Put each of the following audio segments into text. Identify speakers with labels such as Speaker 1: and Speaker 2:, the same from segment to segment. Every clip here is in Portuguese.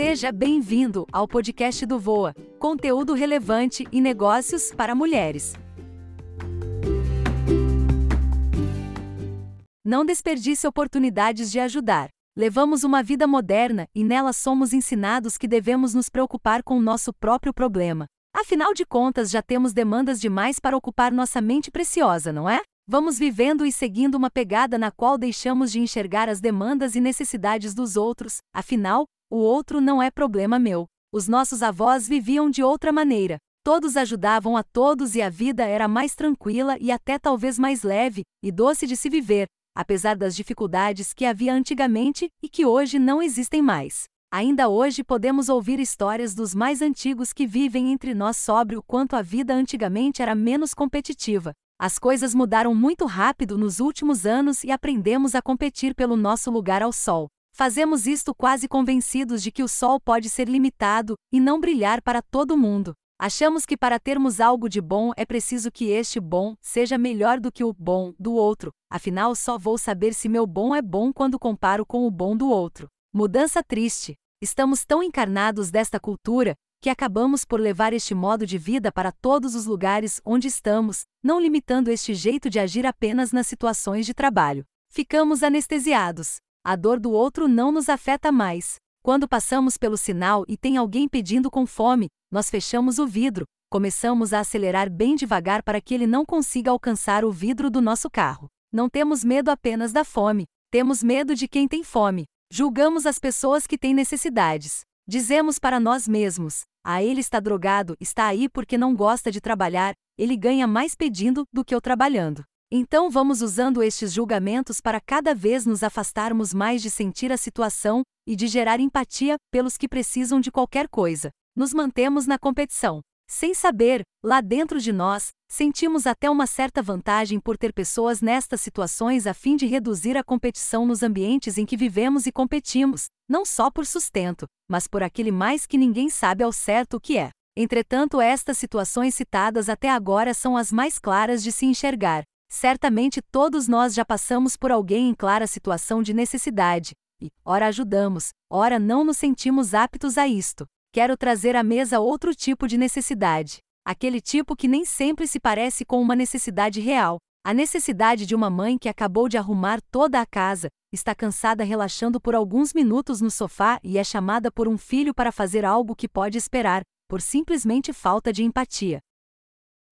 Speaker 1: Seja bem-vindo ao podcast do Voa, conteúdo relevante e negócios para mulheres. Não desperdice oportunidades de ajudar. Levamos uma vida moderna e nela somos ensinados que devemos nos preocupar com o nosso próprio problema. Afinal de contas, já temos demandas demais para ocupar nossa mente preciosa, não é? Vamos vivendo e seguindo uma pegada na qual deixamos de enxergar as demandas e necessidades dos outros, afinal, o outro não é problema meu. Os nossos avós viviam de outra maneira. Todos ajudavam a todos e a vida era mais tranquila e até talvez mais leve e doce de se viver, apesar das dificuldades que havia antigamente e que hoje não existem mais. Ainda hoje podemos ouvir histórias dos mais antigos que vivem entre nós sobre o quanto a vida antigamente era menos competitiva. As coisas mudaram muito rápido nos últimos anos e aprendemos a competir pelo nosso lugar ao sol. Fazemos isto quase convencidos de que o sol pode ser limitado e não brilhar para todo mundo. Achamos que para termos algo de bom é preciso que este bom seja melhor do que o bom do outro, afinal só vou saber se meu bom é bom quando comparo com o bom do outro. Mudança triste. Estamos tão encarnados desta cultura que acabamos por levar este modo de vida para todos os lugares onde estamos, não limitando este jeito de agir apenas nas situações de trabalho. Ficamos anestesiados. A dor do outro não nos afeta mais. Quando passamos pelo sinal e tem alguém pedindo com fome, nós fechamos o vidro, começamos a acelerar bem devagar para que ele não consiga alcançar o vidro do nosso carro. Não temos medo apenas da fome, temos medo de quem tem fome. Julgamos as pessoas que têm necessidades. Dizemos para nós mesmos: ah, ele está drogado, está aí porque não gosta de trabalhar, ele ganha mais pedindo do que eu trabalhando. Então vamos usando estes julgamentos para cada vez nos afastarmos mais de sentir a situação e de gerar empatia pelos que precisam de qualquer coisa. Nos mantemos na competição. Sem saber, lá dentro de nós, sentimos até uma certa vantagem por ter pessoas nestas situações a fim de reduzir a competição nos ambientes em que vivemos e competimos, não só por sustento, mas por aquele mais que ninguém sabe ao certo o que é. Entretanto, estas situações citadas até agora são as mais claras de se enxergar. Certamente todos nós já passamos por alguém em clara situação de necessidade, e, ora ajudamos, ora não nos sentimos aptos a isto quero trazer à mesa outro tipo de necessidade. Aquele tipo que nem sempre se parece com uma necessidade real. A necessidade de uma mãe que acabou de arrumar toda a casa, está cansada relaxando por alguns minutos no sofá e é chamada por um filho para fazer algo que pode esperar, por simplesmente falta de empatia.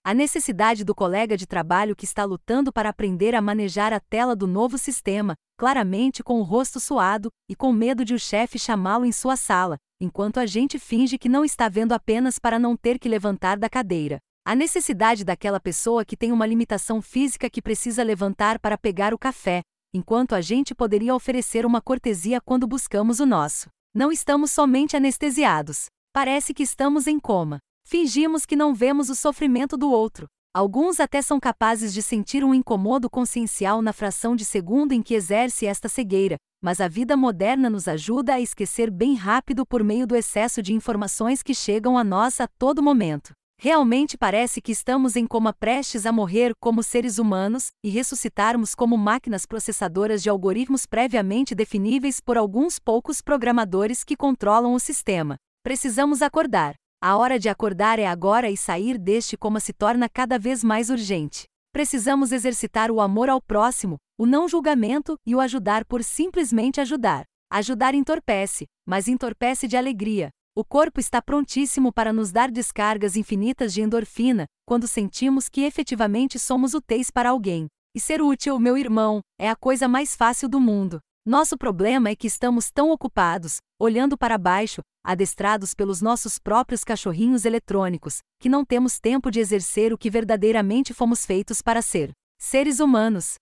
Speaker 1: A necessidade do colega de trabalho que está lutando para aprender a manejar a tela do novo sistema, claramente com o rosto suado e com medo de o chefe chamá-lo em sua sala, enquanto a gente finge que não está vendo apenas para não ter que levantar da cadeira. A necessidade daquela pessoa que tem uma limitação física que precisa levantar para pegar o café, enquanto a gente poderia oferecer uma cortesia quando buscamos o nosso. Não estamos somente anestesiados. Parece que estamos em coma. Fingimos que não vemos o sofrimento do outro. Alguns até são capazes de sentir um incomodo consciencial na fração de segundo em que exerce esta cegueira, mas a vida moderna nos ajuda a esquecer bem rápido por meio do excesso de informações que chegam a nós a todo momento. Realmente parece que estamos em coma prestes a morrer como seres humanos e ressuscitarmos como máquinas processadoras de algoritmos previamente definíveis por alguns poucos programadores que controlam o sistema. Precisamos acordar. A hora de acordar é agora e sair deste coma se torna cada vez mais urgente. Precisamos exercitar o amor ao próximo, o não julgamento e o ajudar por simplesmente ajudar. Ajudar entorpece, mas entorpece de alegria. O corpo está prontíssimo para nos dar descargas infinitas de endorfina, quando sentimos que efetivamente somos úteis para alguém. E ser útil, meu irmão, é a coisa mais fácil do mundo. Nosso problema é que estamos tão ocupados, olhando para baixo, adestrados pelos nossos próprios cachorrinhos eletrônicos, que não temos tempo de exercer o que verdadeiramente fomos feitos para ser. Seres humanos.